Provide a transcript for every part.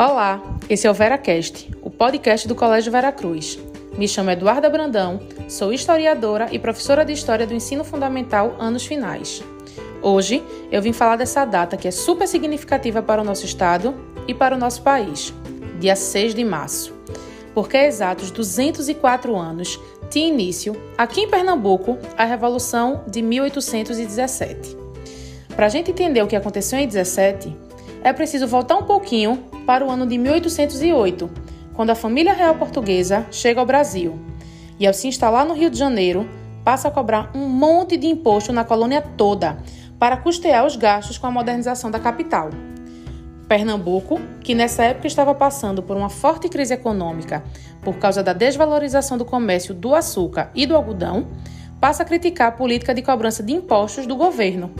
Olá, esse é o VeraCast, o podcast do Colégio Veracruz. Me chamo Eduarda Brandão, sou historiadora e professora de História do Ensino Fundamental anos finais. Hoje eu vim falar dessa data que é super significativa para o nosso estado e para o nosso país, dia 6 de março, porque há exatos 204 anos tinha início, aqui em Pernambuco, a Revolução de 1817. Para a gente entender o que aconteceu em 17, é preciso voltar um pouquinho para o ano de 1808, quando a família real portuguesa chega ao Brasil e, ao se instalar no Rio de Janeiro, passa a cobrar um monte de imposto na colônia toda para custear os gastos com a modernização da capital. Pernambuco, que nessa época estava passando por uma forte crise econômica por causa da desvalorização do comércio do açúcar e do algodão, passa a criticar a política de cobrança de impostos do governo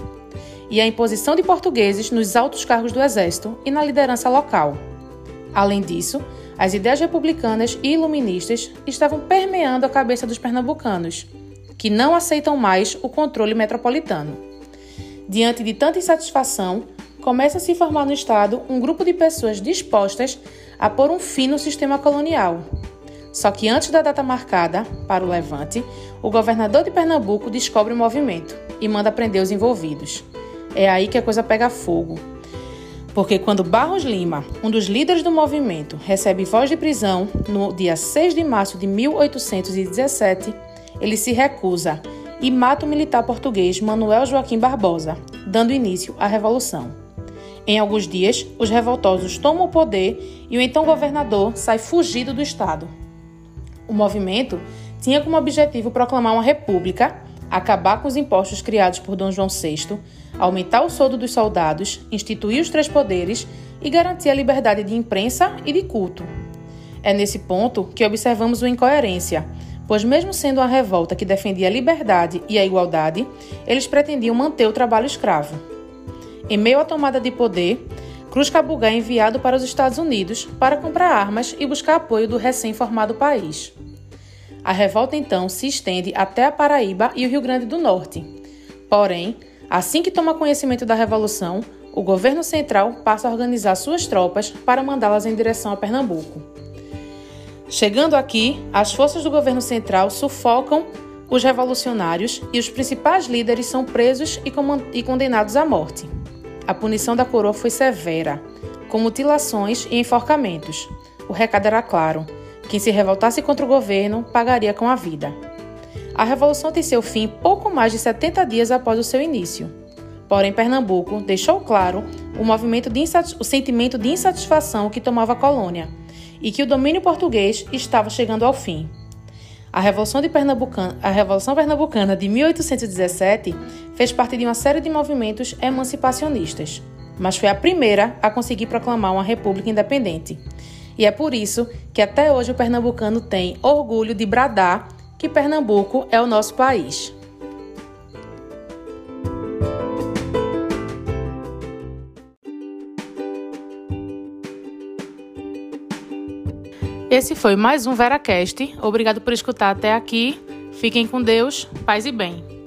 e a imposição de portugueses nos altos cargos do exército e na liderança local. Além disso, as ideias republicanas e iluministas estavam permeando a cabeça dos pernambucanos, que não aceitam mais o controle metropolitano. Diante de tanta insatisfação, começa a se formar no Estado um grupo de pessoas dispostas a pôr um fim no sistema colonial. Só que antes da data marcada para o levante, o governador de Pernambuco descobre o movimento e manda prender os envolvidos. É aí que a coisa pega fogo. Porque quando Barros Lima, um dos líderes do movimento, recebe voz de prisão no dia 6 de março de 1817, ele se recusa e mata o militar português Manuel Joaquim Barbosa, dando início à Revolução. Em alguns dias, os revoltosos tomam o poder e o então governador sai fugido do estado. O movimento tinha como objetivo proclamar uma república, acabar com os impostos criados por Dom João VI, aumentar o soldo dos soldados, instituir os três poderes e garantir a liberdade de imprensa e de culto. É nesse ponto que observamos uma incoerência, pois, mesmo sendo uma revolta que defendia a liberdade e a igualdade, eles pretendiam manter o trabalho escravo. Em meio à tomada de poder, Cruz Cabugá é enviado para os Estados Unidos para comprar armas e buscar apoio do recém-formado país. A revolta então se estende até a Paraíba e o Rio Grande do Norte. Porém, assim que toma conhecimento da revolução, o governo central passa a organizar suas tropas para mandá-las em direção a Pernambuco. Chegando aqui, as forças do governo central sufocam os revolucionários e os principais líderes são presos e condenados à morte. A punição da coroa foi severa, com mutilações e enforcamentos. O recado era claro: quem se revoltasse contra o governo pagaria com a vida. A revolução tem seu fim pouco mais de 70 dias após o seu início. Porém, Pernambuco deixou claro o, movimento de o sentimento de insatisfação que tomava a colônia e que o domínio português estava chegando ao fim. A Revolução, de Pernambucana, a Revolução Pernambucana de 1817 fez parte de uma série de movimentos emancipacionistas, mas foi a primeira a conseguir proclamar uma república independente. E é por isso que até hoje o pernambucano tem orgulho de bradar que Pernambuco é o nosso país. Esse foi mais um VeraCast. Obrigado por escutar até aqui. Fiquem com Deus, paz e bem.